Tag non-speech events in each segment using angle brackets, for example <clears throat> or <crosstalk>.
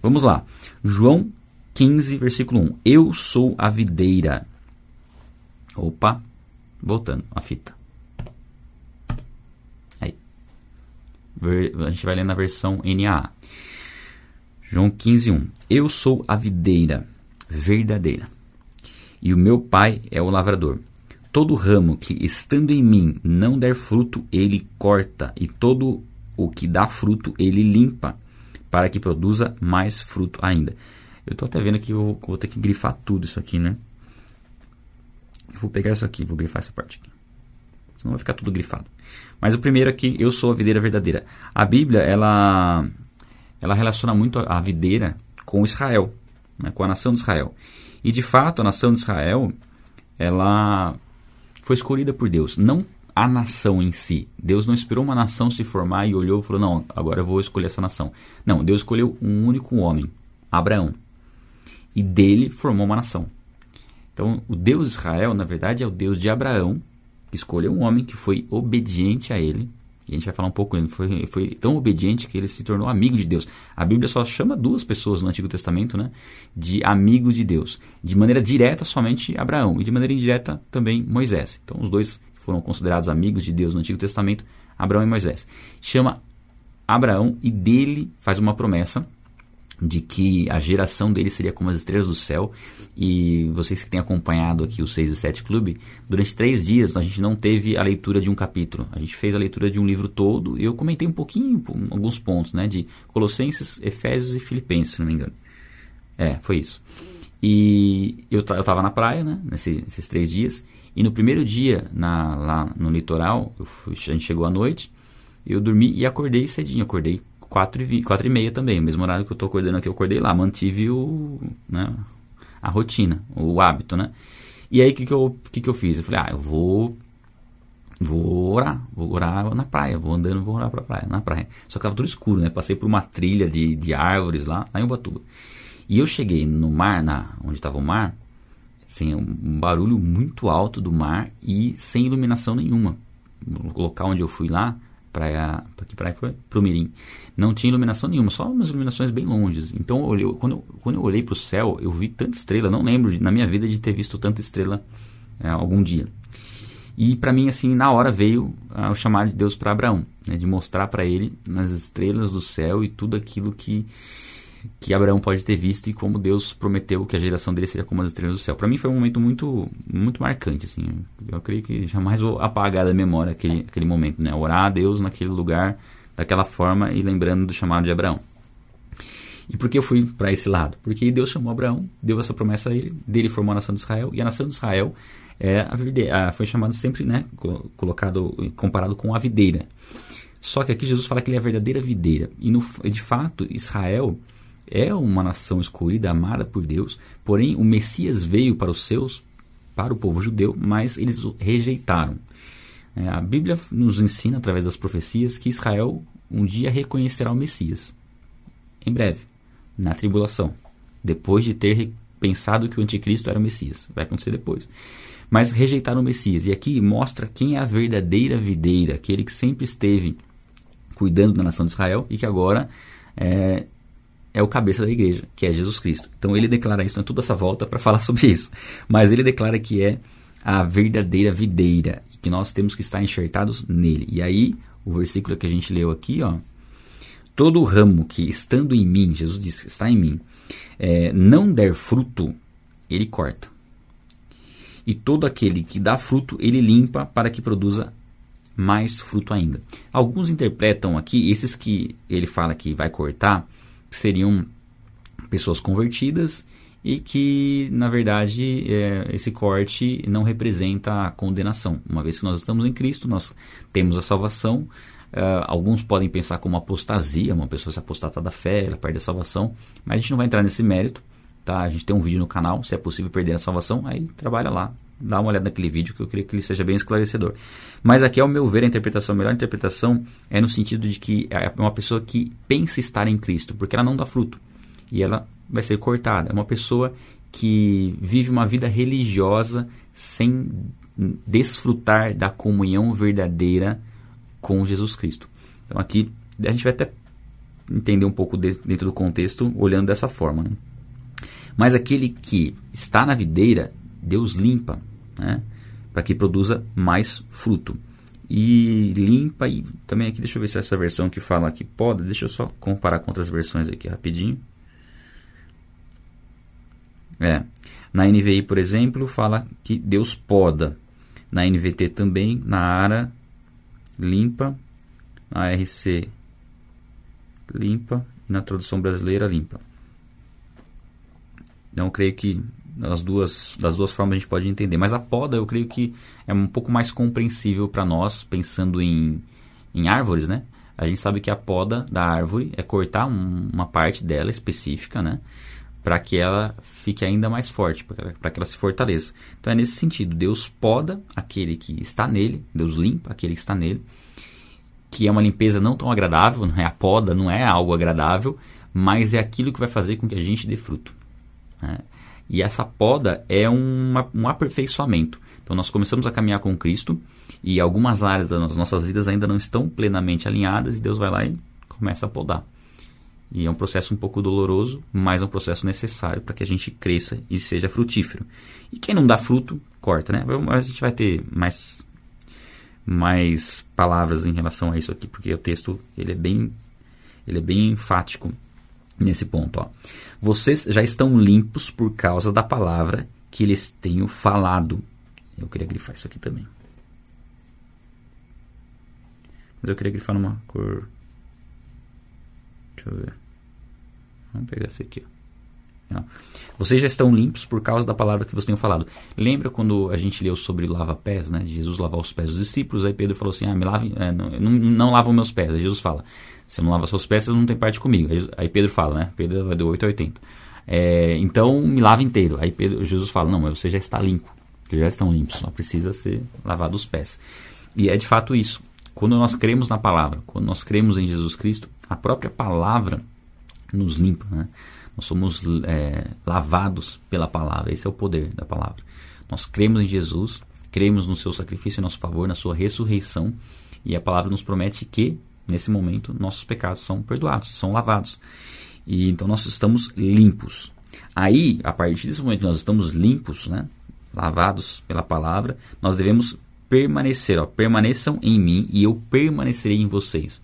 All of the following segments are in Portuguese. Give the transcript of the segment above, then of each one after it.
Vamos lá. João 15, versículo 1. Eu sou a videira. Opa, voltando a fita. Aí. A gente vai ler na versão NAA. João 15, 1. Eu sou a videira verdadeira, e o meu pai é o lavrador. Todo ramo que estando em mim não der fruto, ele corta, e todo o que dá fruto, ele limpa para que produza mais fruto ainda. Eu estou até vendo que eu vou ter que grifar tudo isso aqui, né? Eu vou pegar isso aqui, vou grifar essa parte aqui. Senão vai ficar tudo grifado. Mas o primeiro aqui, eu sou a videira verdadeira. A Bíblia, ela, ela relaciona muito a videira com Israel, né? com a nação de Israel. E de fato, a nação de Israel, ela foi escolhida por Deus. Não a nação em si. Deus não esperou uma nação se formar e olhou e falou: Não, agora eu vou escolher essa nação. Não, Deus escolheu um único homem, Abraão. E dele formou uma nação. Então, o Deus Israel, na verdade, é o Deus de Abraão, que escolheu um homem que foi obediente a ele. E a gente vai falar um pouco, ele foi, foi tão obediente que ele se tornou amigo de Deus. A Bíblia só chama duas pessoas no Antigo Testamento né, de amigos de Deus. De maneira direta, somente Abraão. E de maneira indireta, também Moisés. Então, os dois foram considerados amigos de Deus no Antigo Testamento, Abraão e Moisés. Chama Abraão e dele faz uma promessa de que a geração dele seria como as estrelas do céu. E vocês que têm acompanhado aqui o 6 e 7 Clube, durante três dias a gente não teve a leitura de um capítulo. A gente fez a leitura de um livro todo eu comentei um pouquinho, alguns pontos, né? De Colossenses, Efésios e Filipenses, se não me engano. É, foi isso. E eu, eu tava na praia, né? Nesse, nesses três dias. E no primeiro dia, na, lá no litoral, fui, a gente chegou à noite, eu dormi e acordei cedinho. Acordei 4 e, 4 e meia também, o mesmo horário que eu estou acordando aqui, eu acordei lá. Mantive o, né, a rotina, o hábito, né? E aí, o que, que, eu, que, que eu fiz? Eu falei, ah, eu vou vou orar, vou orar na praia, vou andando, vou orar pra praia, na praia. Só que tava tudo escuro, né? Passei por uma trilha de, de árvores lá, lá em Ubatuba. E eu cheguei no mar, na, onde estava o mar, sem um barulho muito alto do mar e sem iluminação nenhuma. O local onde eu fui lá, praia, para que praia foi? Pro Mirim. Não tinha iluminação nenhuma, só umas iluminações bem longes. Então, eu olhei, quando, eu, quando eu olhei para o céu, eu vi tanta estrela. Não lembro de, na minha vida de ter visto tanta estrela é, algum dia. E para mim, assim, na hora veio ah, o chamado de Deus para Abraão, né, de mostrar para ele nas estrelas do céu e tudo aquilo que que Abraão pode ter visto e como Deus prometeu que a geração dele seria como as estrelas do céu. Para mim foi um momento muito muito marcante assim. Eu creio que jamais vou apagar da memória aquele aquele momento, né? Orar a Deus naquele lugar daquela forma e lembrando do chamado de Abraão. E por que eu fui para esse lado? Porque Deus chamou Abraão, deu essa promessa a ele, dele formou a nação de Israel e a nação de Israel é a foi chamado sempre, né, colocado comparado com a videira. Só que aqui Jesus fala que ele é a verdadeira videira. E no, de fato, Israel é uma nação escolhida, amada por Deus, porém o Messias veio para os seus, para o povo judeu, mas eles o rejeitaram. É, a Bíblia nos ensina, através das profecias, que Israel um dia reconhecerá o Messias. Em breve, na tribulação, depois de ter pensado que o anticristo era o Messias. Vai acontecer depois. Mas rejeitaram o Messias. E aqui mostra quem é a verdadeira videira, aquele que sempre esteve cuidando da nação de Israel e que agora é, é o cabeça da igreja, que é Jesus Cristo. Então ele declara isso, não é toda essa volta para falar <laughs> sobre isso, mas ele declara que é a verdadeira videira e que nós temos que estar enxertados nele. E aí, o versículo que a gente leu aqui, ó, todo ramo que estando em mim, Jesus diz, está em mim, é, não der fruto, ele corta. E todo aquele que dá fruto, ele limpa para que produza mais fruto ainda. Alguns interpretam aqui, esses que ele fala que vai cortar, seriam pessoas convertidas e que, na verdade, é, esse corte não representa a condenação. Uma vez que nós estamos em Cristo, nós temos a salvação. Uh, alguns podem pensar como apostasia, uma pessoa se apostata da fé, ela perde a salvação, mas a gente não vai entrar nesse mérito. Tá? A gente tem um vídeo no canal, se é possível perder a salvação, aí trabalha lá, dá uma olhada naquele vídeo que eu creio que ele seja bem esclarecedor. Mas aqui, ao meu ver, a interpretação, a melhor interpretação é no sentido de que é uma pessoa que pensa estar em Cristo, porque ela não dá fruto e ela vai ser cortada. É uma pessoa que vive uma vida religiosa sem desfrutar da comunhão verdadeira com Jesus Cristo. Então aqui a gente vai até entender um pouco de, dentro do contexto olhando dessa forma. Né? Mas aquele que está na videira, Deus limpa, né? para que produza mais fruto. E limpa e também aqui, deixa eu ver se essa versão que fala aqui poda, deixa eu só comparar com outras versões aqui rapidinho. É, na NVI, por exemplo, fala que Deus poda. Na NVT também, na ARA, limpa. Na RC, limpa. E na tradução brasileira, limpa. Então, creio que das duas, das duas formas a gente pode entender. Mas a poda, eu creio que é um pouco mais compreensível para nós, pensando em, em árvores, né? A gente sabe que a poda da árvore é cortar um, uma parte dela específica, né? Para que ela fique ainda mais forte, para que ela se fortaleça. Então é nesse sentido: Deus poda aquele que está nele, Deus limpa aquele que está nele, que é uma limpeza não tão agradável, não é a poda, não é algo agradável, mas é aquilo que vai fazer com que a gente dê fruto. Né? E essa poda é um aperfeiçoamento. Então nós começamos a caminhar com Cristo e algumas áreas das nossas vidas ainda não estão plenamente alinhadas e Deus vai lá e começa a podar. E é um processo um pouco doloroso, mas é um processo necessário para que a gente cresça e seja frutífero. E quem não dá fruto, corta, né? A gente vai ter mais, mais palavras em relação a isso aqui, porque o texto ele é bem, ele é bem enfático nesse ponto. Ó. Vocês já estão limpos por causa da palavra que lhes tenho falado. Eu queria grifar isso aqui também. Mas eu queria grifar numa cor. Deixa eu ver. Vamos pegar esse aqui. Ó. Vocês já estão limpos por causa da palavra que vocês tenho falado. Lembra quando a gente leu sobre lava-pés, né? Jesus lavar os pés dos discípulos. Aí Pedro falou assim: Ah, me lave, é, não, não, não meus pés. Aí Jesus fala: você não lava suas peças, não tem parte comigo. Aí, aí Pedro fala, né? Pedro vai de 8 a 80. É, então me lava inteiro. Aí Pedro, Jesus fala, não, mas você já está limpo. Vocês já estão limpos, só precisa ser lavado os pés. E é de fato isso. Quando nós cremos na palavra, quando nós cremos em Jesus Cristo, a própria palavra nos limpa. Né? Nós somos é, lavados pela palavra. Esse é o poder da palavra. Nós cremos em Jesus, cremos no seu sacrifício em nosso favor, na sua ressurreição. E a palavra nos promete que nesse momento, nossos pecados são perdoados, são lavados. E então nós estamos limpos. Aí, a partir desse momento que nós estamos limpos, né, lavados pela palavra, nós devemos permanecer, ó, permaneçam em mim e eu permanecerei em vocês.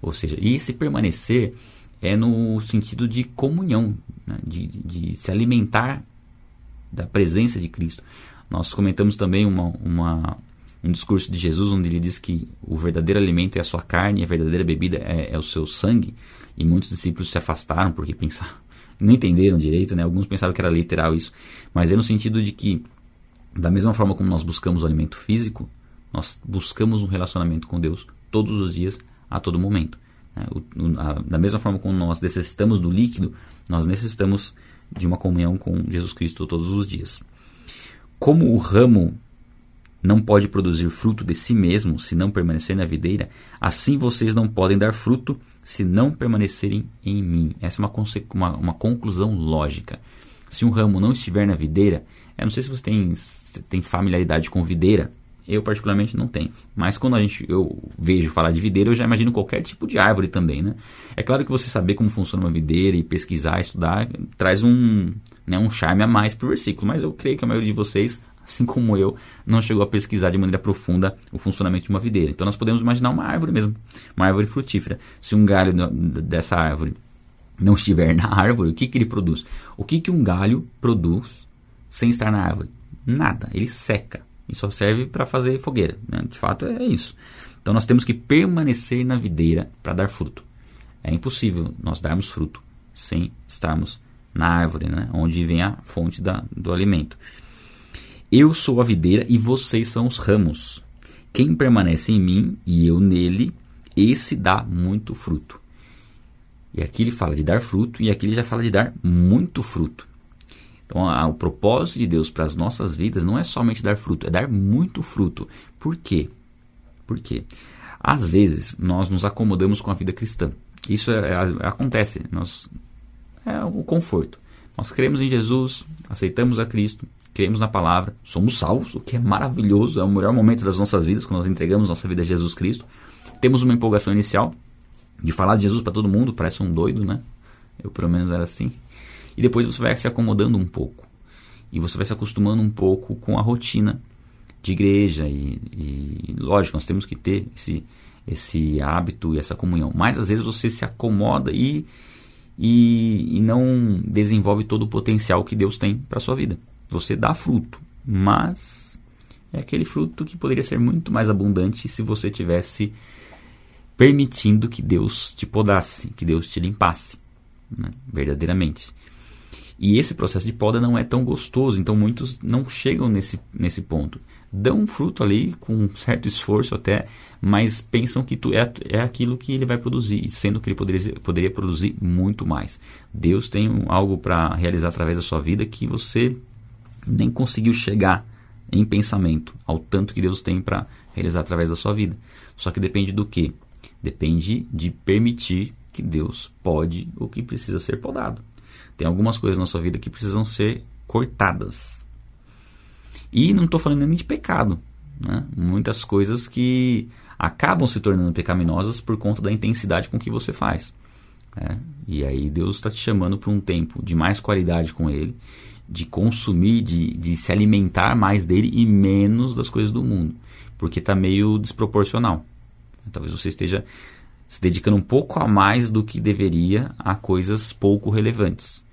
Ou seja, e esse permanecer é no sentido de comunhão, né, de, de se alimentar da presença de Cristo. Nós comentamos também uma, uma, um discurso de Jesus onde ele diz que o verdadeiro alimento é a sua carne, a verdadeira bebida é, é o seu sangue. E muitos discípulos se afastaram porque pensaram, <laughs> não entenderam direito, né? Alguns pensavam que era literal isso, mas é no sentido de que da mesma forma como nós buscamos o alimento físico, nós buscamos um relacionamento com Deus todos os dias, a todo momento. Né? Da mesma forma como nós necessitamos do líquido, nós necessitamos de uma comunhão com Jesus Cristo todos os dias. Como o ramo não pode produzir fruto de si mesmo se não permanecer na videira, assim vocês não podem dar fruto se não permanecerem em mim. Essa é uma, uma, uma conclusão lógica. Se um ramo não estiver na videira, eu não sei se você tem, tem familiaridade com videira, eu particularmente não tenho. Mas quando a gente, eu vejo falar de videira, eu já imagino qualquer tipo de árvore também, né? É claro que você saber como funciona uma videira e pesquisar, estudar, traz um, né, um charme a mais para o versículo. Mas eu creio que a maioria de vocês assim como eu, não chegou a pesquisar de maneira profunda o funcionamento de uma videira. Então nós podemos imaginar uma árvore mesmo, uma árvore frutífera. Se um galho dessa árvore não estiver na árvore, o que, que ele produz? O que, que um galho produz sem estar na árvore? Nada, ele seca e só serve para fazer fogueira. Né? De fato é isso. Então nós temos que permanecer na videira para dar fruto. É impossível nós darmos fruto sem estarmos na árvore, né? onde vem a fonte da, do alimento. Eu sou a videira e vocês são os ramos. Quem permanece em mim e eu nele, esse dá muito fruto. E aqui ele fala de dar fruto e aqui ele já fala de dar muito fruto. Então, a, o propósito de Deus para as nossas vidas não é somente dar fruto, é dar muito fruto. Por quê? Por quê? Às vezes, nós nos acomodamos com a vida cristã. Isso é, é, acontece. Nós, é o conforto. Nós cremos em Jesus, aceitamos a Cristo, cremos na palavra, somos salvos, o que é maravilhoso, é o melhor momento das nossas vidas, quando nós entregamos nossa vida a Jesus Cristo. Temos uma empolgação inicial, de falar de Jesus para todo mundo, parece um doido, né? Eu pelo menos era assim. E depois você vai se acomodando um pouco. E você vai se acostumando um pouco com a rotina de igreja. E, e lógico, nós temos que ter esse, esse hábito e essa comunhão. Mas às vezes você se acomoda e, e, e não desenvolve todo o potencial que Deus tem para sua vida. Você dá fruto, mas é aquele fruto que poderia ser muito mais abundante se você tivesse permitindo que Deus te podasse, que Deus te limpasse, né? verdadeiramente. E esse processo de poda não é tão gostoso, então muitos não chegam nesse, nesse ponto. Dão um fruto ali com um certo esforço até, mas pensam que tu é, é aquilo que ele vai produzir, sendo que ele poderia, poderia produzir muito mais. Deus tem algo para realizar através da sua vida que você nem conseguiu chegar em pensamento ao tanto que Deus tem para realizar através da sua vida. Só que depende do que? Depende de permitir que Deus pode ou que precisa ser podado. Tem algumas coisas na sua vida que precisam ser cortadas. E não estou falando nem de pecado. Né? Muitas coisas que acabam se tornando pecaminosas por conta da intensidade com que você faz. É? E aí Deus está te chamando para um tempo de mais qualidade com Ele, de consumir, de, de se alimentar mais dele e menos das coisas do mundo, porque está meio desproporcional. Talvez você esteja se dedicando um pouco a mais do que deveria a coisas pouco relevantes,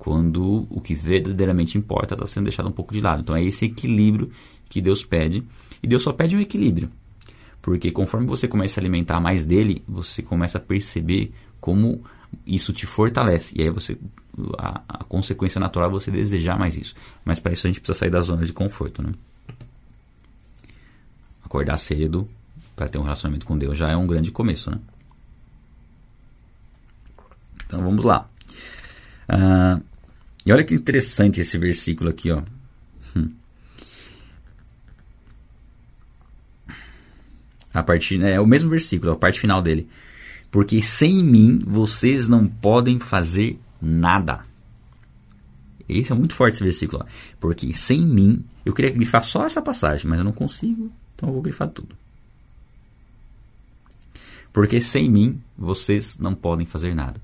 quando o que verdadeiramente importa está sendo deixado um pouco de lado. Então é esse equilíbrio que Deus pede, e Deus só pede um equilíbrio, porque conforme você começa a se alimentar mais dele, você começa a perceber como isso te fortalece, e aí você a, a consequência natural é você desejar mais isso. Mas para isso a gente precisa sair da zona de conforto, né? Acordar cedo para ter um relacionamento com Deus já é um grande começo, né? Então vamos lá. Uh, e olha que interessante esse versículo aqui, ó. Hum. A partir, é o mesmo versículo, a parte final dele. Porque sem mim vocês não podem fazer nada. Esse é muito forte esse versículo. Ó. Porque sem mim, eu queria grifar só essa passagem, mas eu não consigo, então eu vou grifar tudo. Porque sem mim, vocês não podem fazer nada.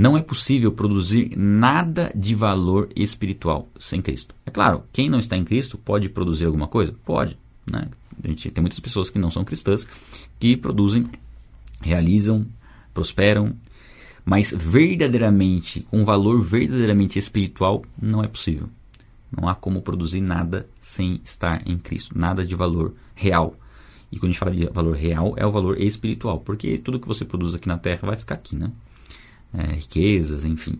Não é possível produzir nada de valor espiritual sem Cristo. É claro, quem não está em Cristo pode produzir alguma coisa? Pode. Né? A gente tem muitas pessoas que não são cristãs que produzem, realizam, prosperam, mas verdadeiramente, com valor verdadeiramente espiritual, não é possível. Não há como produzir nada sem estar em Cristo, nada de valor real. E quando a gente fala de valor real, é o valor espiritual, porque tudo que você produz aqui na terra vai ficar aqui, né? É, riquezas, enfim.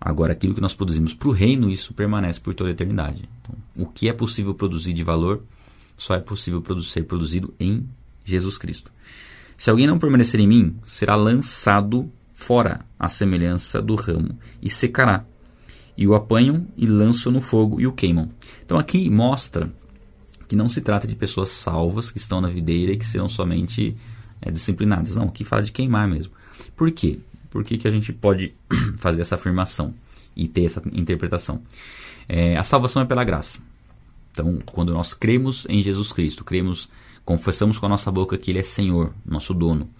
Agora, aquilo que nós produzimos para o reino, isso permanece por toda a eternidade. Então, o que é possível produzir de valor, só é possível ser produzido em Jesus Cristo. Se alguém não permanecer em mim, será lançado fora à semelhança do ramo e secará. E o apanham e lançam no fogo e o queimam. Então aqui mostra que não se trata de pessoas salvas que estão na videira e que serão somente é, disciplinadas. Não, aqui fala de queimar mesmo. Por quê? Por que, que a gente pode <clears throat> fazer essa afirmação e ter essa interpretação? É, a salvação é pela graça. Então, quando nós cremos em Jesus Cristo, cremos confessamos com a nossa boca que Ele é Senhor, nosso dono,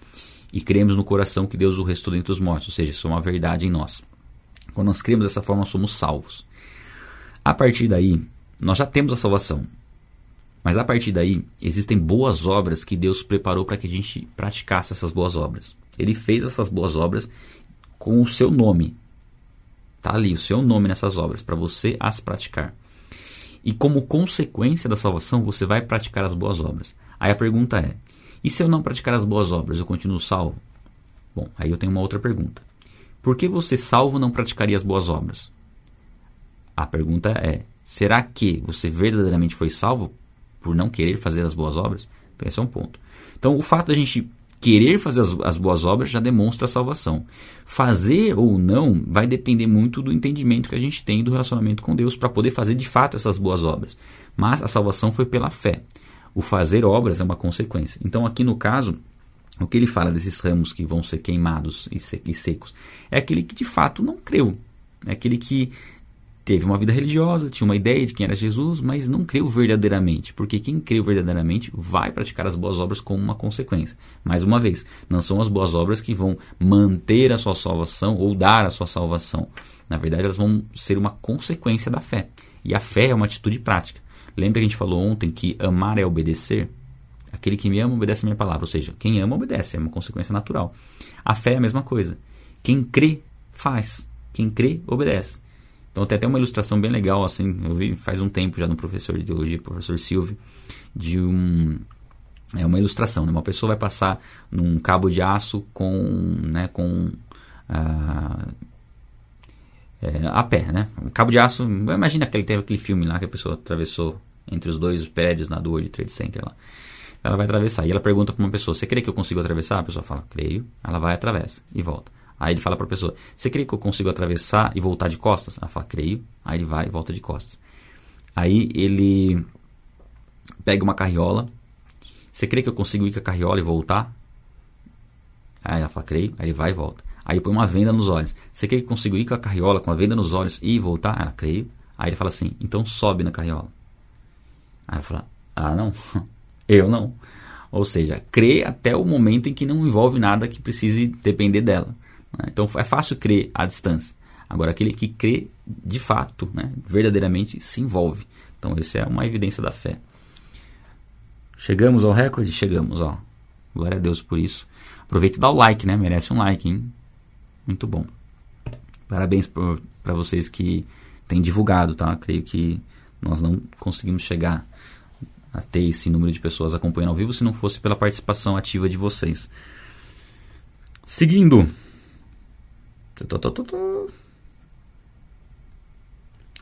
e cremos no coração que Deus o restou dentre os mortos, ou seja, isso é uma verdade em nós. Quando nós cremos dessa forma, somos salvos. A partir daí, nós já temos a salvação. Mas a partir daí, existem boas obras que Deus preparou para que a gente praticasse essas boas obras. Ele fez essas boas obras com o seu nome. Está ali o seu nome nessas obras, para você as praticar. E como consequência da salvação, você vai praticar as boas obras. Aí a pergunta é: e se eu não praticar as boas obras, eu continuo salvo? Bom, aí eu tenho uma outra pergunta. Por que você, salvo, não praticaria as boas obras? A pergunta é: será que você verdadeiramente foi salvo por não querer fazer as boas obras? Então, esse é um ponto. Então, o fato da gente querer fazer as, as, boas obras já demonstra a salvação. Fazer ou não vai depender muito do entendimento que a gente tem do relacionamento com Deus para poder fazer de fato essas boas obras. Mas a salvação foi pela fé. O fazer obras é uma consequência. Então, aqui no caso, o que ele fala desses ramos que vão ser queimados e secos é aquele que de fato não creu. É aquele que teve uma vida religiosa, tinha uma ideia de quem era Jesus, mas não creu verdadeiramente, porque quem creu verdadeiramente vai praticar as boas obras como uma consequência. Mais uma vez, não são as boas obras que vão manter a sua salvação ou dar a sua salvação. Na verdade, elas vão ser uma consequência da fé. E a fé é uma atitude prática. Lembra que a gente falou ontem que amar é obedecer? Aquele que me ama obedece a minha palavra, ou seja, quem ama obedece, é uma consequência natural. A fé é a mesma coisa. Quem crê, faz. Quem crê, obedece. Então tem até uma ilustração bem legal, assim, eu vi faz um tempo já no professor de teologia, professor Silvio, de um é uma ilustração, né? Uma pessoa vai passar num cabo de aço com, né, com ah, é, a pé, né? Um cabo de aço, imagina aquele, teve aquele filme lá que a pessoa atravessou entre os dois prédios na do World Trade Center lá. Ela vai atravessar e ela pergunta para uma pessoa: Você crê que eu consigo atravessar? A pessoa fala: Creio. Ela vai, atravessa e volta. Aí ele fala para a pessoa: Você crê que eu consigo atravessar e voltar de costas? Ela fala: Creio. Aí ele vai e volta de costas. Aí ele pega uma carriola. Você crê que eu consigo ir com a carriola e voltar? Aí ela fala: Creio. Aí ele vai e volta. Aí põe uma venda nos olhos. Você crê que eu consigo ir com a carriola com a venda nos olhos e voltar? Ela: Creio. Aí ele fala assim: Então sobe na carriola. Aí ela fala: Ah, não. <laughs> Eu não. Ou seja, crê até o momento em que não envolve nada que precise depender dela. Né? Então é fácil crer à distância. Agora, aquele que crê de fato, né, verdadeiramente se envolve. Então, essa é uma evidência da fé. Chegamos ao recorde? Chegamos, ó. Glória a Deus por isso. Aproveita e dá o like, né? Merece um like, hein? Muito bom. Parabéns para vocês que têm divulgado, tá? Creio que nós não conseguimos chegar a ter esse número de pessoas acompanhando ao vivo se não fosse pela participação ativa de vocês. Seguindo.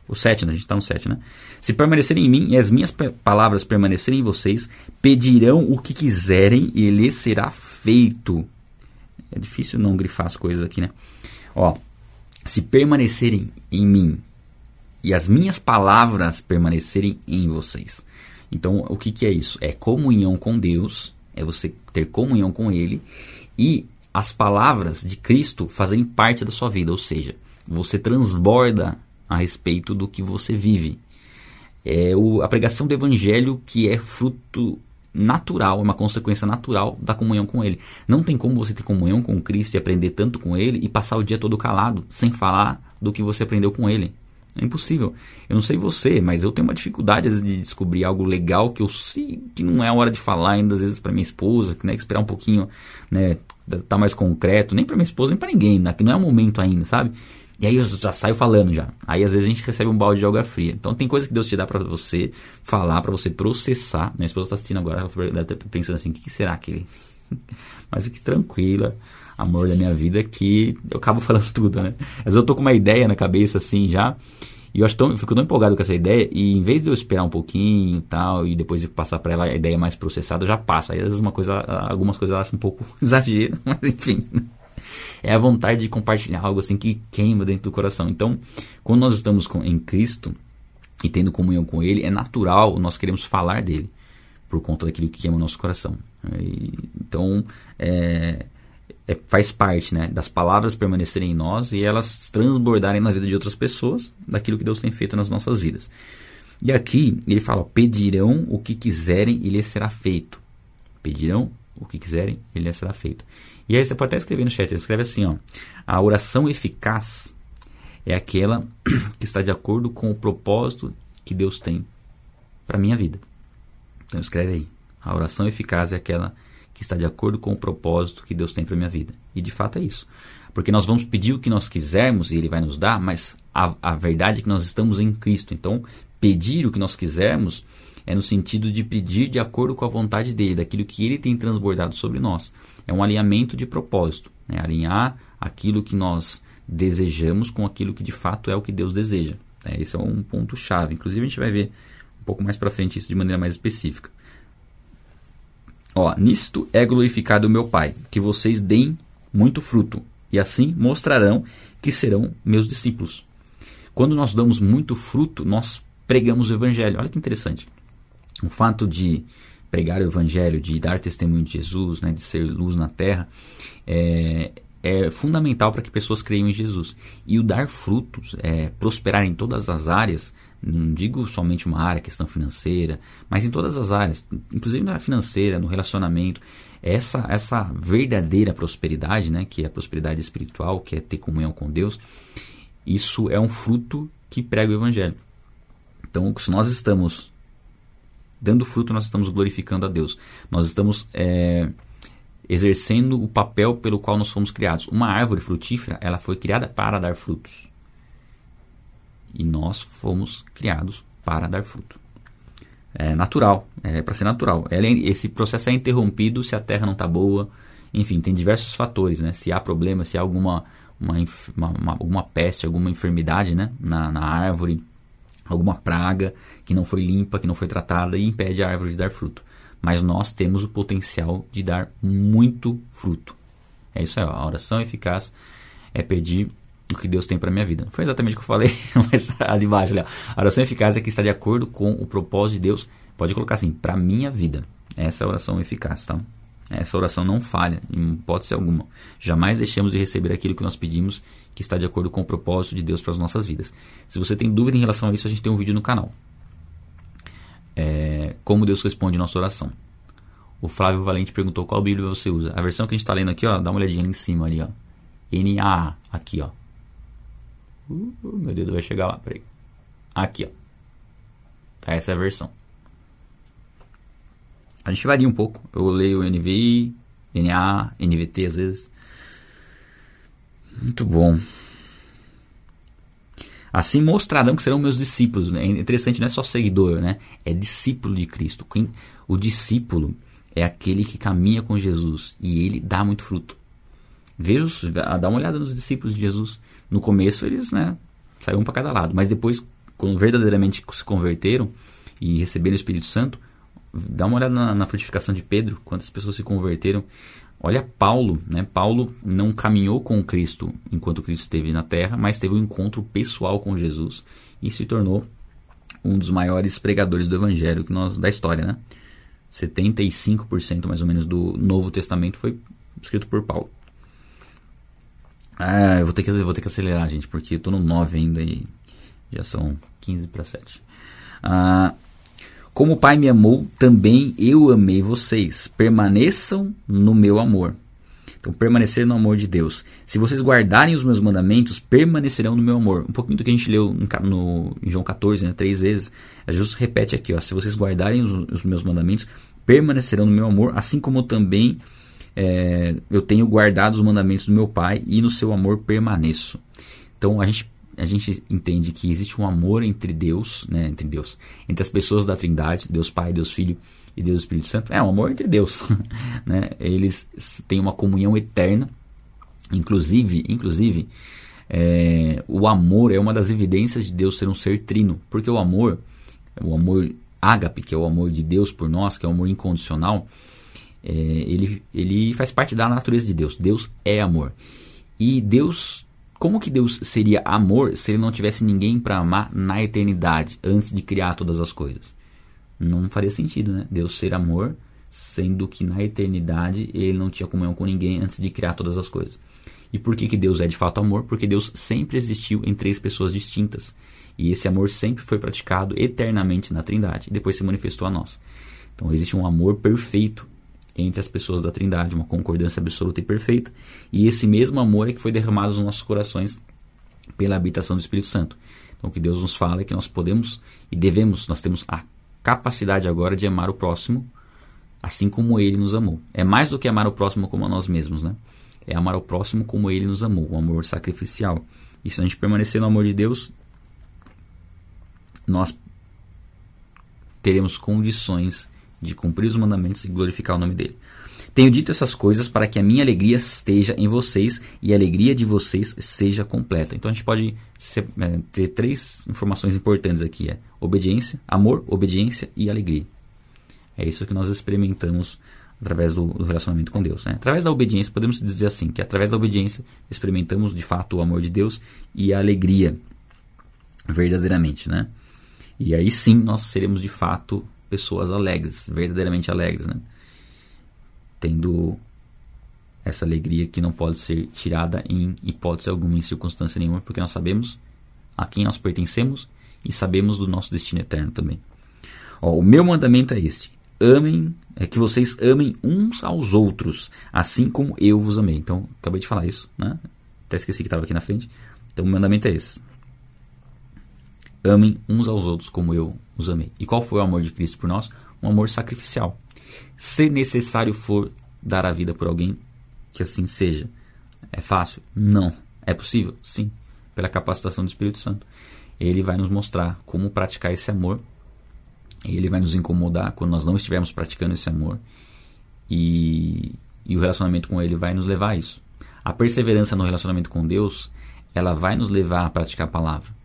O 7, né? a gente está no 7, né? Se permanecerem em mim e as minhas palavras permanecerem em vocês, pedirão o que quiserem e lhes será feito. É difícil não grifar as coisas aqui, né? Ó, se permanecerem em mim e as minhas palavras permanecerem em vocês. Então, o que, que é isso? É comunhão com Deus, é você ter comunhão com Ele e as palavras de Cristo fazem parte da sua vida, ou seja, você transborda a respeito do que você vive. É o, a pregação do Evangelho que é fruto natural, é uma consequência natural da comunhão com Ele. Não tem como você ter comunhão com Cristo e aprender tanto com Ele e passar o dia todo calado, sem falar do que você aprendeu com Ele. É impossível. Eu não sei você, mas eu tenho uma dificuldade às vezes, de descobrir algo legal que eu sei que não é a hora de falar ainda, às vezes, para minha esposa, que né, esperar um pouquinho, né, tá mais concreto, nem para minha esposa, nem para ninguém, né, que não é o momento ainda, sabe? E aí eu já saio falando já. Aí às vezes a gente recebe um balde de água fria. Então tem coisa que Deus te dá para você falar, para você processar. Minha esposa tá assistindo agora, ela deve estar pensando assim, o que, que será que ele... <laughs> Mas fique tranquila, amor da minha vida, que eu acabo <laughs> falando tudo, né? Às vezes eu tô com uma ideia na cabeça assim já, e eu, acho tão, eu fico tão empolgado com essa ideia, e em vez de eu esperar um pouquinho tal, e depois passar para ela a ideia mais processada, eu já passo. Aí às vezes uma coisa, algumas coisas eu acho um pouco <laughs> exagero, mas enfim. É a vontade de compartilhar algo assim que queima dentro do coração. Então, quando nós estamos com, em Cristo e tendo comunhão com Ele, é natural nós queremos falar dele por conta daquilo que queima o nosso coração. E, então, é, é, faz parte né, das palavras permanecerem em nós e elas transbordarem na vida de outras pessoas daquilo que Deus tem feito nas nossas vidas. E aqui ele fala: pedirão o que quiserem e lhes será feito. Pedirão o que quiserem e lhes será feito. E aí você pode até escrever no chat: ele escreve assim: ó, a oração eficaz é aquela <clears throat> que está de acordo com o propósito que Deus tem para minha vida. Então escreve aí: a oração eficaz é aquela que está de acordo com o propósito que Deus tem para minha vida. E de fato é isso. Porque nós vamos pedir o que nós quisermos e Ele vai nos dar, mas a, a verdade é que nós estamos em Cristo. Então, pedir o que nós quisermos é no sentido de pedir de acordo com a vontade dele, daquilo que ele tem transbordado sobre nós. É um alinhamento de propósito, né? alinhar aquilo que nós desejamos com aquilo que de fato é o que Deus deseja. É, esse é um ponto chave. Inclusive a gente vai ver pouco mais para frente isso de maneira mais específica. Ó, nisto é glorificado o meu Pai, que vocês deem muito fruto, e assim mostrarão que serão meus discípulos. Quando nós damos muito fruto, nós pregamos o Evangelho. Olha que interessante. O fato de pregar o Evangelho, de dar testemunho de Jesus, né, de ser luz na terra, é, é fundamental para que pessoas creiam em Jesus. E o dar frutos, é, prosperar em todas as áreas, não digo somente uma área, questão financeira, mas em todas as áreas, inclusive na financeira, no relacionamento, essa essa verdadeira prosperidade, né, que é a prosperidade espiritual, que é ter comunhão com Deus, isso é um fruto que prega o evangelho. Então, se nós estamos dando fruto, nós estamos glorificando a Deus. Nós estamos é, exercendo o papel pelo qual nós fomos criados. Uma árvore frutífera, ela foi criada para dar frutos. E nós fomos criados para dar fruto. É natural, é para ser natural. Esse processo é interrompido se a terra não está boa. Enfim, tem diversos fatores, né? Se há problema, se há alguma uma, uma, uma, alguma peste, alguma enfermidade né? na, na árvore, alguma praga que não foi limpa, que não foi tratada e impede a árvore de dar fruto. Mas nós temos o potencial de dar muito fruto. É isso aí, ó. a oração eficaz é pedir o que Deus tem para minha vida. Não foi exatamente o que eu falei, <laughs> mas ali embaixo, ali, a oração eficaz é que está de acordo com o propósito de Deus. Pode colocar assim, para minha vida. Essa é a oração eficaz, tá? Essa oração não falha, em hipótese alguma. Jamais deixemos de receber aquilo que nós pedimos que está de acordo com o propósito de Deus para as nossas vidas. Se você tem dúvida em relação a isso, a gente tem um vídeo no canal. É, como Deus responde nossa oração. O Flávio Valente perguntou qual Bíblia você usa. A versão que a gente está lendo aqui, ó, dá uma olhadinha ali em cima ali, ó. NAA, aqui, ó. Uh, meu dedo vai chegar lá, peraí. Aqui, ó. Tá, essa é a versão. A gente varia um pouco. Eu leio NVI, NA, NVT às vezes. Muito bom. Assim mostrarão que serão meus discípulos. É interessante, não é só seguidor, né? É discípulo de Cristo. Quem, o discípulo é aquele que caminha com Jesus e ele dá muito fruto. Veja, dá uma olhada nos discípulos de Jesus. No começo eles, né, saíram para cada lado, mas depois, quando verdadeiramente se converteram e receberam o Espírito Santo, dá uma olhada na, na frutificação de Pedro, quantas pessoas se converteram. Olha Paulo, né? Paulo não caminhou com Cristo enquanto Cristo esteve na terra, mas teve um encontro pessoal com Jesus e se tornou um dos maiores pregadores do evangelho que nós da história, né? 75% mais ou menos do Novo Testamento foi escrito por Paulo. Ah, eu vou ter que, vou ter que acelerar, gente, porque eu tô no 9 ainda e já são 15 para 7. Ah, como o Pai me amou, também eu amei vocês. Permaneçam no meu amor. Então, permanecer no amor de Deus. Se vocês guardarem os meus mandamentos, permanecerão no meu amor. Um pouquinho do que a gente leu no, no, em João 14, né, três vezes. Jesus repete aqui: ó, se vocês guardarem os, os meus mandamentos, permanecerão no meu amor, assim como também é, eu tenho guardado os mandamentos do meu Pai e no seu amor permaneço. Então, a gente a gente entende que existe um amor entre Deus, né, entre Deus, entre as pessoas da Trindade, Deus Pai, Deus Filho e Deus Espírito Santo. É um amor entre Deus, <laughs> né? Eles têm uma comunhão eterna. Inclusive, inclusive, é, o amor é uma das evidências de Deus ser um ser trino, porque o amor, o amor ágape, que é o amor de Deus por nós, que é o amor incondicional, é, ele, ele faz parte da natureza de Deus. Deus é amor. E Deus como que Deus seria amor se ele não tivesse ninguém para amar na eternidade, antes de criar todas as coisas? Não faria sentido, né? Deus ser amor, sendo que na eternidade ele não tinha comunhão com ninguém antes de criar todas as coisas. E por que, que Deus é de fato amor? Porque Deus sempre existiu em três pessoas distintas. E esse amor sempre foi praticado eternamente na Trindade. E depois se manifestou a nós. Então existe um amor perfeito entre as pessoas da Trindade, uma concordância absoluta e perfeita. E esse mesmo amor é que foi derramado nos nossos corações pela habitação do Espírito Santo. Então, o que Deus nos fala é que nós podemos e devemos, nós temos a capacidade agora de amar o próximo assim como ele nos amou. É mais do que amar o próximo como a nós mesmos, né? É amar o próximo como ele nos amou, o amor sacrificial. E se a gente permanecer no amor de Deus, nós teremos condições de cumprir os mandamentos e glorificar o nome dele. Tenho dito essas coisas para que a minha alegria esteja em vocês e a alegria de vocês seja completa. Então a gente pode é, ter três informações importantes aqui: é obediência, amor, obediência e alegria. É isso que nós experimentamos através do, do relacionamento com Deus. Né? Através da obediência, podemos dizer assim, que através da obediência experimentamos de fato o amor de Deus e a alegria verdadeiramente. Né? E aí sim nós seremos de fato pessoas alegres, verdadeiramente alegres, né? Tendo essa alegria que não pode ser tirada em hipótese alguma, em circunstância nenhuma, porque nós sabemos a quem nós pertencemos e sabemos do nosso destino eterno também. Ó, o meu mandamento é este: amem, é que vocês amem uns aos outros, assim como eu vos amei. Então, acabei de falar isso, né? Até esqueci que estava aqui na frente. Então, o mandamento é esse: amem uns aos outros como eu os amei. E qual foi o amor de Cristo por nós? Um amor sacrificial. Se necessário for dar a vida por alguém, que assim seja. É fácil? Não. É possível? Sim. Pela capacitação do Espírito Santo. Ele vai nos mostrar como praticar esse amor. Ele vai nos incomodar quando nós não estivermos praticando esse amor. E, e o relacionamento com Ele vai nos levar a isso. A perseverança no relacionamento com Deus, ela vai nos levar a praticar a palavra.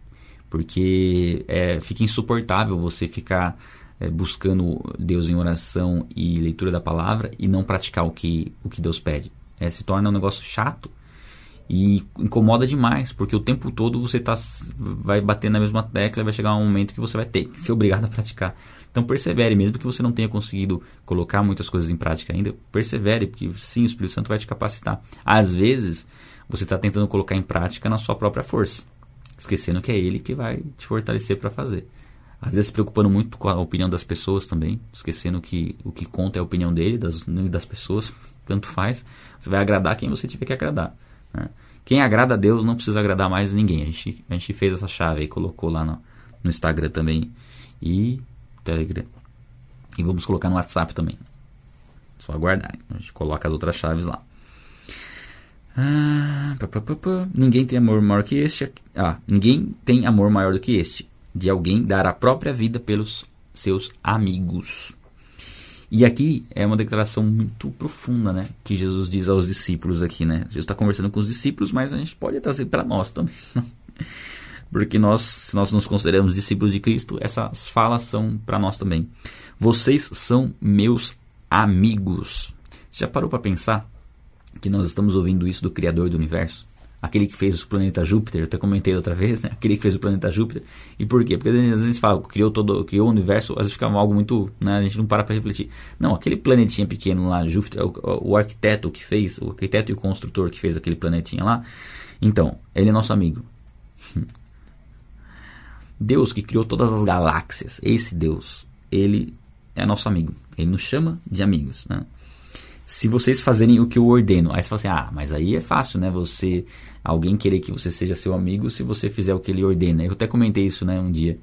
Porque é, fica insuportável você ficar é, buscando Deus em oração e leitura da palavra e não praticar o que, o que Deus pede. É, se torna um negócio chato e incomoda demais, porque o tempo todo você tá, vai bater na mesma tecla e vai chegar um momento que você vai ter que ser obrigado a praticar. Então persevere, mesmo que você não tenha conseguido colocar muitas coisas em prática ainda, persevere, porque sim, o Espírito Santo vai te capacitar. Às vezes, você está tentando colocar em prática na sua própria força, esquecendo que é Ele que vai te fortalecer para fazer. Às vezes se preocupando muito com a opinião das pessoas também, esquecendo que o que conta é a opinião dele, das, das pessoas, <laughs> tanto faz. Você vai agradar quem você tiver que agradar. Né? Quem agrada a Deus não precisa agradar mais ninguém. A gente, a gente fez essa chave e colocou lá no, no Instagram também e Telegram. E vamos colocar no WhatsApp também. Só aguardar. A gente coloca as outras chaves lá. Ah, pá, pá, pá, ninguém tem amor maior que este. Ah, ninguém tem amor maior do que este, de alguém dar a própria vida pelos seus amigos. E aqui é uma declaração muito profunda, né? Que Jesus diz aos discípulos aqui, né? Jesus está conversando com os discípulos, mas a gente pode trazer para nós também. <laughs> Porque nós, se nós nos consideramos discípulos de Cristo, essas falas são para nós também. Vocês são meus amigos. Você já parou para pensar que nós estamos ouvindo isso do Criador do Universo? aquele que fez o planeta Júpiter, eu até comentei outra vez, né? Aquele que fez o planeta Júpiter. E por quê? Porque às vezes fala, criou todo, criou o universo, às vezes fica algo muito, né? A gente não para para refletir. Não, aquele planetinha pequeno lá, Júpiter, o, o, arquiteto que fez, o arquiteto e o construtor que fez aquele planetinha lá, então, ele é nosso amigo. <laughs> Deus que criou todas as galáxias, esse Deus, ele é nosso amigo. Ele nos chama de amigos, né? Se vocês fazerem o que eu ordeno. Aí você fala assim, ah, mas aí é fácil, né? Você, alguém querer que você seja seu amigo se você fizer o que ele ordena. Eu até comentei isso, né, um dia.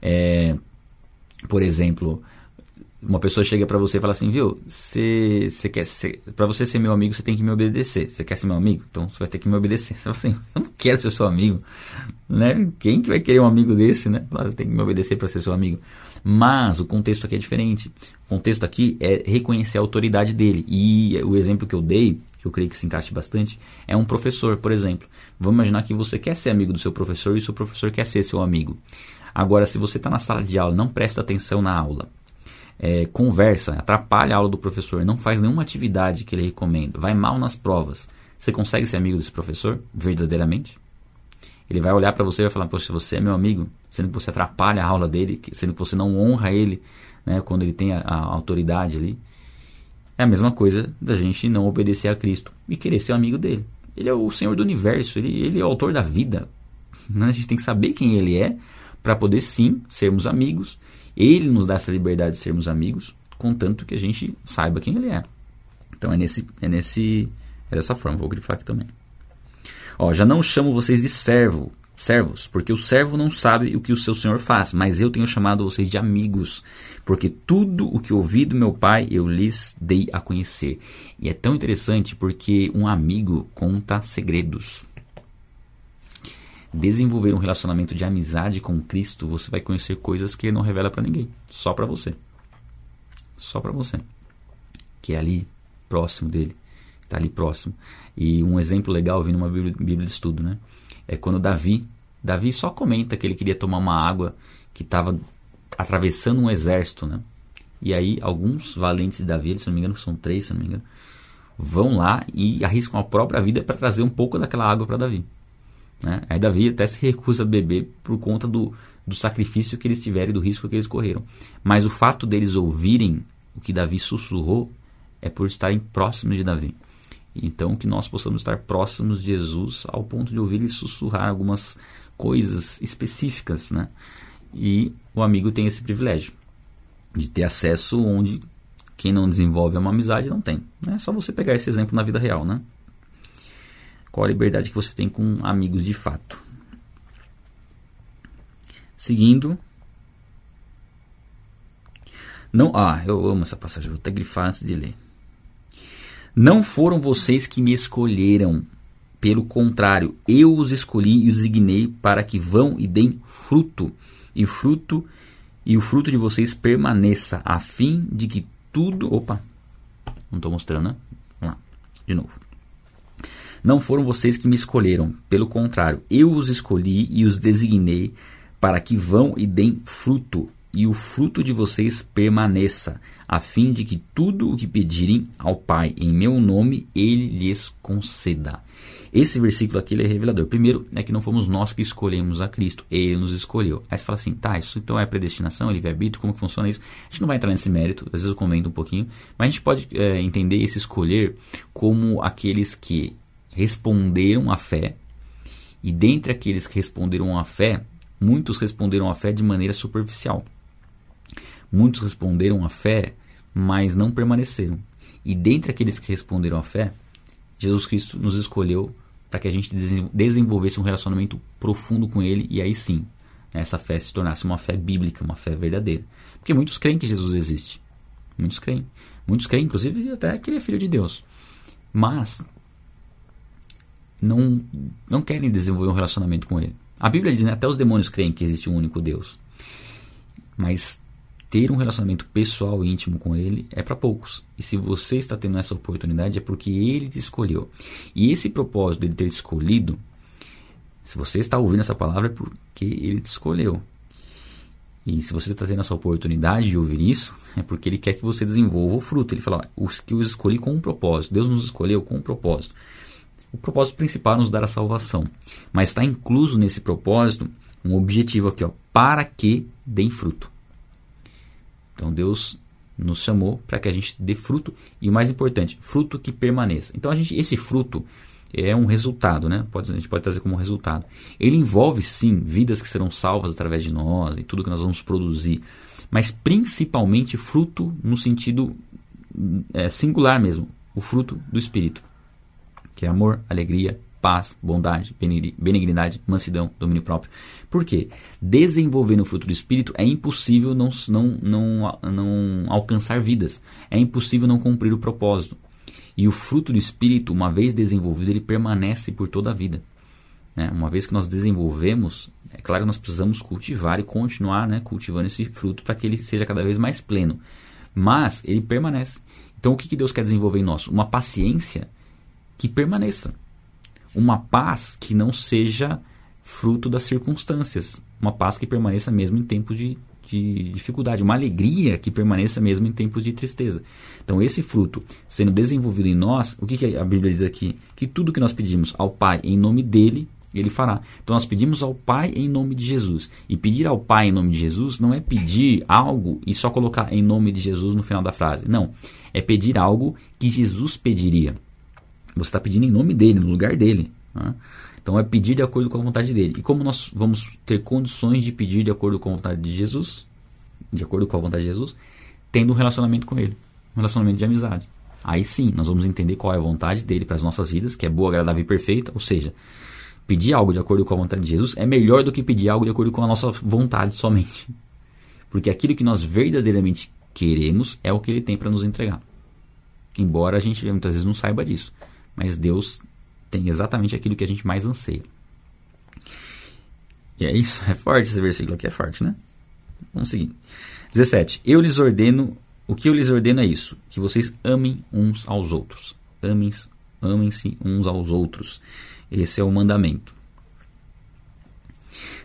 É, por exemplo, uma pessoa chega para você e fala assim, viu, você quer ser, para você ser meu amigo, você tem que me obedecer. Você quer ser meu amigo? Então você vai ter que me obedecer. Você fala assim, eu não quero ser seu amigo, né? Quem que vai querer um amigo desse, né? Eu tenho que me obedecer para ser seu amigo. Mas o contexto aqui é diferente. O contexto aqui é reconhecer a autoridade dele. E o exemplo que eu dei, que eu creio que se encaixe bastante, é um professor, por exemplo. Vamos imaginar que você quer ser amigo do seu professor e o seu professor quer ser seu amigo. Agora, se você está na sala de aula, não presta atenção na aula, é, conversa, atrapalha a aula do professor, não faz nenhuma atividade que ele recomenda, vai mal nas provas, você consegue ser amigo desse professor verdadeiramente? Ele vai olhar para você e vai falar: Poxa, você é meu amigo, sendo que você atrapalha a aula dele, sendo que você não honra ele né, quando ele tem a, a autoridade ali. É a mesma coisa da gente não obedecer a Cristo e querer ser amigo dele. Ele é o Senhor do universo, ele, ele é o autor da vida. Né? A gente tem que saber quem ele é para poder sim sermos amigos. Ele nos dá essa liberdade de sermos amigos, contanto que a gente saiba quem ele é. Então é nesse é nesse é dessa forma, vou grifar aqui também. Ó, já não chamo vocês de servo, servos, porque o servo não sabe o que o seu senhor faz, mas eu tenho chamado vocês de amigos, porque tudo o que ouvi do meu pai eu lhes dei a conhecer. E é tão interessante porque um amigo conta segredos. Desenvolver um relacionamento de amizade com Cristo, você vai conhecer coisas que ele não revela para ninguém, só para você. Só para você. Que é ali próximo dele está ali próximo. E um exemplo legal, vindo uma Bíblia, de estudo, né? É quando Davi, Davi só comenta que ele queria tomar uma água que estava atravessando um exército, né? E aí alguns valentes de Davi, se não me engano, são três, se não me engano, vão lá e arriscam a própria vida para trazer um pouco daquela água para Davi. Né? Aí Davi até se recusa a beber por conta do, do sacrifício que eles tiveram e do risco que eles correram. Mas o fato deles ouvirem o que Davi sussurrou é por estarem próximos de Davi. Então, que nós possamos estar próximos de Jesus ao ponto de ouvir ele sussurrar algumas coisas específicas, né? E o amigo tem esse privilégio de ter acesso onde quem não desenvolve uma amizade não tem. Né? É só você pegar esse exemplo na vida real, né? Qual a liberdade que você tem com amigos de fato? Seguindo. Não, ah, eu amo essa passagem, vou até grifar antes de ler. Não foram vocês que me escolheram, pelo contrário, eu os escolhi e os designei para que vão e deem fruto, e fruto e o fruto de vocês permaneça, a fim de que tudo, opa, não estou mostrando, né? Vamos lá, de novo. Não foram vocês que me escolheram, pelo contrário, eu os escolhi e os designei para que vão e deem fruto, e o fruto de vocês permaneça, a fim de que tudo o que pedirem ao Pai em meu nome, ele lhes conceda. Esse versículo aqui é revelador. Primeiro, é que não fomos nós que escolhemos a Cristo, ele nos escolheu. Aí você fala assim, tá, isso então é predestinação, livre-arbítrio, como que funciona isso? A gente não vai entrar nesse mérito, às vezes eu comento um pouquinho, mas a gente pode é, entender esse escolher como aqueles que responderam à fé, e dentre aqueles que responderam à fé, muitos responderam à fé de maneira superficial. Muitos responderam à fé, mas não permaneceram. E dentre aqueles que responderam à fé, Jesus Cristo nos escolheu para que a gente desenvolvesse um relacionamento profundo com Ele e aí sim essa fé se tornasse uma fé bíblica, uma fé verdadeira. Porque muitos creem que Jesus existe. Muitos creem. Muitos creem, inclusive, até que Ele é filho de Deus. Mas não, não querem desenvolver um relacionamento com Ele. A Bíblia diz, né, até os demônios creem que existe um único Deus. Mas ter um relacionamento pessoal e íntimo com ele é para poucos. E se você está tendo essa oportunidade é porque ele te escolheu. E esse propósito dele ter te escolhido, se você está ouvindo essa palavra é porque ele te escolheu. E se você está tendo essa oportunidade de ouvir isso, é porque ele quer que você desenvolva o fruto. Ele fala, os que os escolhi com um propósito. Deus nos escolheu com um propósito. O propósito principal é nos dar a salvação. Mas está incluso nesse propósito um objetivo aqui, ó, para que deem fruto. Então Deus nos chamou para que a gente dê fruto e o mais importante, fruto que permaneça. Então a gente, esse fruto é um resultado, né? Pode, a gente pode trazer como resultado. Ele envolve sim vidas que serão salvas através de nós e tudo que nós vamos produzir, mas principalmente fruto no sentido é, singular mesmo, o fruto do Espírito, que é amor, alegria, paz, bondade, benignidade, mansidão, domínio próprio. Por quê? Desenvolvendo o fruto do Espírito é impossível não, não, não, não alcançar vidas. É impossível não cumprir o propósito. E o fruto do Espírito, uma vez desenvolvido, ele permanece por toda a vida. Né? Uma vez que nós desenvolvemos, é claro que nós precisamos cultivar e continuar né, cultivando esse fruto para que ele seja cada vez mais pleno. Mas ele permanece. Então o que, que Deus quer desenvolver em nós? Uma paciência que permaneça uma paz que não seja fruto das circunstâncias, uma paz que permaneça mesmo em tempos de, de dificuldade, uma alegria que permaneça mesmo em tempos de tristeza. Então, esse fruto sendo desenvolvido em nós, o que, que a Bíblia diz aqui? Que tudo que nós pedimos ao Pai em nome dele, ele fará. Então nós pedimos ao Pai em nome de Jesus. E pedir ao Pai em nome de Jesus não é pedir algo e só colocar em nome de Jesus no final da frase. Não. É pedir algo que Jesus pediria. Você está pedindo em nome dele, no lugar dele. Né? Então é pedir de acordo com a vontade dele. E como nós vamos ter condições de pedir de acordo com a vontade de Jesus, de acordo com a vontade de Jesus, tendo um relacionamento com ele, um relacionamento de amizade. Aí sim, nós vamos entender qual é a vontade dele para as nossas vidas, que é boa, agradável e perfeita. Ou seja, pedir algo de acordo com a vontade de Jesus é melhor do que pedir algo de acordo com a nossa vontade somente. Porque aquilo que nós verdadeiramente queremos é o que ele tem para nos entregar. Embora a gente muitas vezes não saiba disso. Mas Deus tem exatamente aquilo que a gente mais anseia. E é isso, é forte esse versículo aqui, é forte, né? Vamos seguir. 17. Eu lhes ordeno, o que eu lhes ordeno é isso, que vocês amem uns aos outros. Amem-se amem uns aos outros. Esse é o mandamento.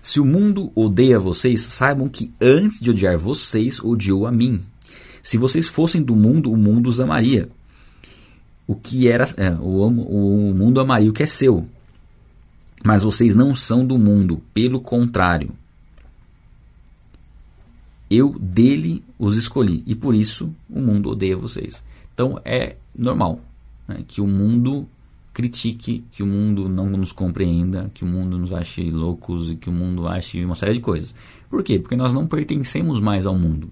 Se o mundo odeia vocês, saibam que antes de odiar vocês, odiou a mim. Se vocês fossem do mundo, o mundo os amaria o que era é, o, o mundo amaria o que é seu. Mas vocês não são do mundo, pelo contrário. Eu dele os escolhi e por isso o mundo odeia vocês. Então é normal. né, que o mundo critique, que o mundo não nos compreenda, que o mundo nos ache loucos e que o mundo ache uma série de coisas. Por quê? Porque nós não pertencemos mais ao mundo.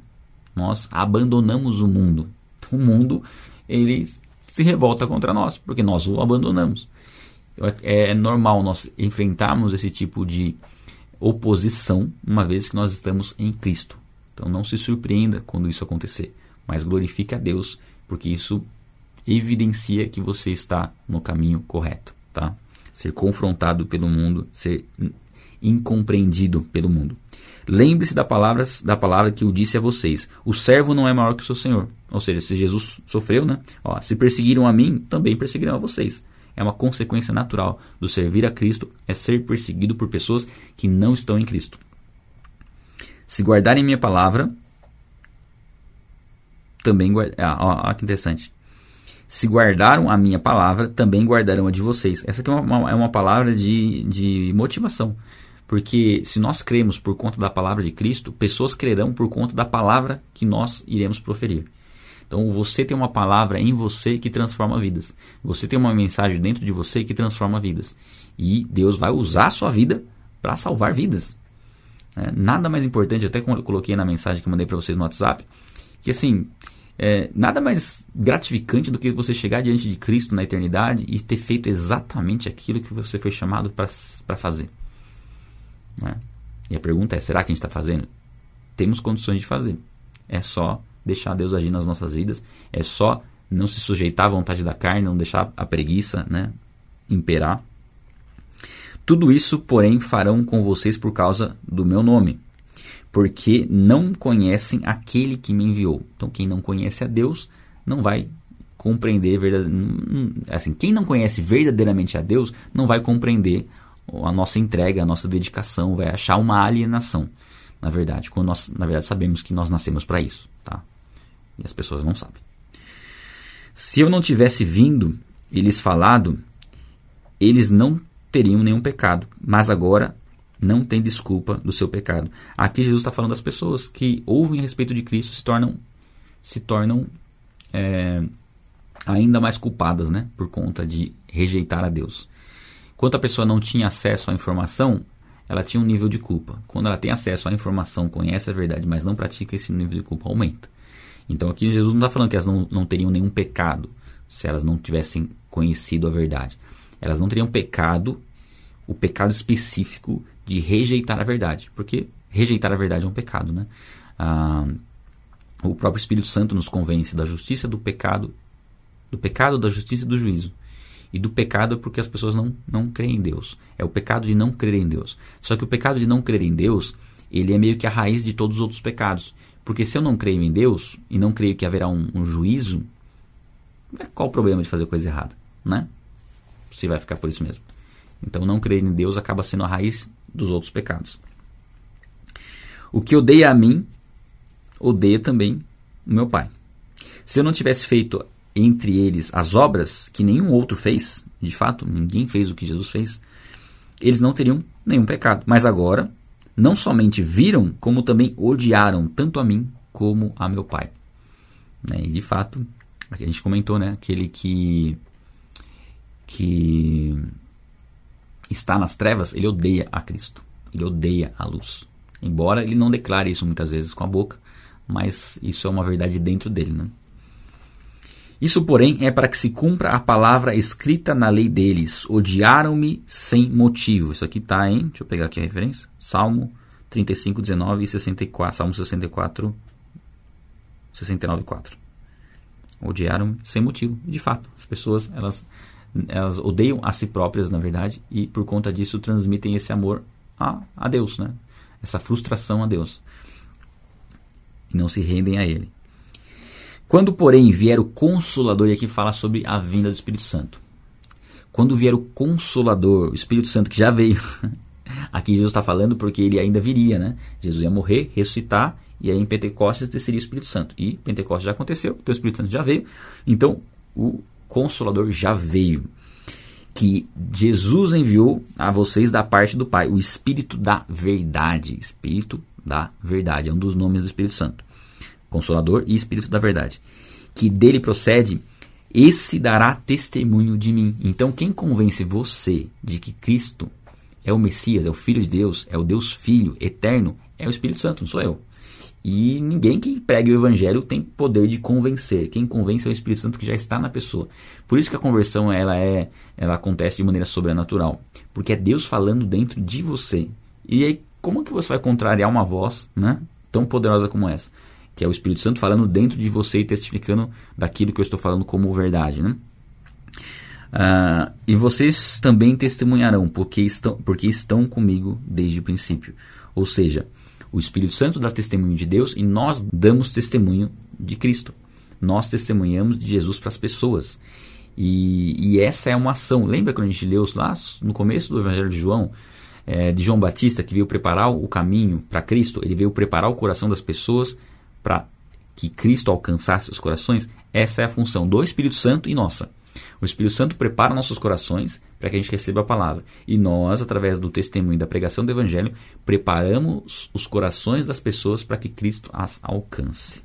Nós abandonamos o mundo. O mundo ele se revolta contra nós, porque nós o abandonamos. É, é normal nós enfrentarmos esse tipo de oposição, uma vez que nós estamos em Cristo. Então não se surpreenda quando isso acontecer, mas glorifique a Deus, porque isso evidencia que você está no caminho correto, tá? Ser confrontado pelo mundo, ser incompreendido pelo mundo. Lembre-se da palavra, da palavra que eu disse a vocês: o servo não é maior que o seu senhor. Ou seja, se Jesus sofreu, né? Ó, se perseguiram a mim, também perseguirão a vocês. É uma consequência natural do servir a Cristo, é ser perseguido por pessoas que não estão em Cristo. Se guardarem minha palavra, também. Ah, ó, ó, que interessante. Se guardaram a minha palavra, também guardarão a de vocês. Essa aqui é uma, é uma palavra de, de motivação. Porque se nós cremos por conta da palavra de Cristo, pessoas crerão por conta da palavra que nós iremos proferir. Então você tem uma palavra em você que transforma vidas. Você tem uma mensagem dentro de você que transforma vidas. E Deus vai usar a sua vida para salvar vidas. É, nada mais importante, até eu coloquei na mensagem que eu mandei para vocês no WhatsApp, que assim, é, nada mais gratificante do que você chegar diante de Cristo na eternidade e ter feito exatamente aquilo que você foi chamado para fazer. Né? E a pergunta é: será que a gente está fazendo? Temos condições de fazer. É só deixar Deus agir nas nossas vidas. É só não se sujeitar à vontade da carne, não deixar a preguiça né, imperar. Tudo isso, porém, farão com vocês por causa do meu nome, porque não conhecem aquele que me enviou. Então, quem não conhece a Deus não vai compreender. Assim, quem não conhece verdadeiramente a Deus não vai compreender a nossa entrega, a nossa dedicação, vai achar uma alienação, na verdade, quando nós, na verdade, sabemos que nós nascemos para isso, tá? E as pessoas não sabem. Se eu não tivesse vindo e lhes falado, eles não teriam nenhum pecado, mas agora não tem desculpa do seu pecado. Aqui Jesus está falando das pessoas que ouvem a respeito de Cristo se tornam se tornam é, ainda mais culpadas, né, por conta de rejeitar a Deus. Quando a pessoa não tinha acesso à informação, ela tinha um nível de culpa. Quando ela tem acesso à informação, conhece a verdade, mas não pratica, esse nível de culpa aumenta. Então aqui Jesus não está falando que elas não, não teriam nenhum pecado se elas não tivessem conhecido a verdade. Elas não teriam pecado, o pecado específico de rejeitar a verdade. Porque rejeitar a verdade é um pecado, né? Ah, o próprio Espírito Santo nos convence da justiça do pecado, do pecado, da justiça e do juízo. E do pecado é porque as pessoas não, não creem em Deus. É o pecado de não crer em Deus. Só que o pecado de não crer em Deus, ele é meio que a raiz de todos os outros pecados. Porque se eu não creio em Deus e não creio que haverá um, um juízo, é, qual o problema de fazer coisa errada, né? Se vai ficar por isso mesmo. Então não crer em Deus acaba sendo a raiz dos outros pecados. O que odeia a mim, odeia também o meu Pai. Se eu não tivesse feito entre eles as obras que nenhum outro fez, de fato, ninguém fez o que Jesus fez, eles não teriam nenhum pecado. Mas agora, não somente viram, como também odiaram tanto a mim como a meu Pai. Né? E de fato, a gente comentou, né? Aquele que, que está nas trevas, ele odeia a Cristo. Ele odeia a luz. Embora ele não declare isso muitas vezes com a boca, mas isso é uma verdade dentro dele, né? Isso, porém, é para que se cumpra a palavra escrita na lei deles. Odiaram-me sem motivo. Isso aqui está em, deixa eu pegar aqui a referência, Salmo 35, 19 e 64, Salmo 64, 69, 4. Odiaram-me sem motivo. De fato, as pessoas, elas, elas odeiam a si próprias, na verdade, e por conta disso transmitem esse amor a, a Deus, né? Essa frustração a Deus. E não se rendem a Ele. Quando, porém, vier o Consolador, e aqui fala sobre a vinda do Espírito Santo. Quando vier o Consolador, o Espírito Santo que já veio, <laughs> aqui Jesus está falando porque ele ainda viria, né? Jesus ia morrer, ressuscitar, e aí em Pentecostes desceria o Espírito Santo. E Pentecostes já aconteceu, então o Espírito Santo já veio. Então, o Consolador já veio. Que Jesus enviou a vocês da parte do Pai, o Espírito da Verdade. Espírito da Verdade, é um dos nomes do Espírito Santo. Consolador e Espírito da Verdade, que dele procede, esse dará testemunho de mim. Então, quem convence você de que Cristo é o Messias, é o Filho de Deus, é o Deus Filho eterno, é o Espírito Santo, não sou eu. E ninguém que pregue o Evangelho tem poder de convencer. Quem convence é o Espírito Santo que já está na pessoa. Por isso que a conversão ela é, ela acontece de maneira sobrenatural, porque é Deus falando dentro de você. E aí, como que você vai contrariar uma voz, né, tão poderosa como essa? Que é o Espírito Santo falando dentro de você e testificando daquilo que eu estou falando como verdade, né? Uh, e vocês também testemunharão, porque estão, porque estão comigo desde o princípio. Ou seja, o Espírito Santo dá testemunho de Deus e nós damos testemunho de Cristo. Nós testemunhamos de Jesus para as pessoas. E, e, essa é uma ação. Lembra quando a gente leu lá no começo do Evangelho de João, é, de João Batista, que veio preparar o caminho para Cristo? Ele veio preparar o coração das pessoas para que Cristo alcançasse os corações. Essa é a função do Espírito Santo e nossa. O Espírito Santo prepara nossos corações para que a gente receba a palavra. E nós, através do testemunho da pregação do Evangelho, preparamos os corações das pessoas para que Cristo as alcance.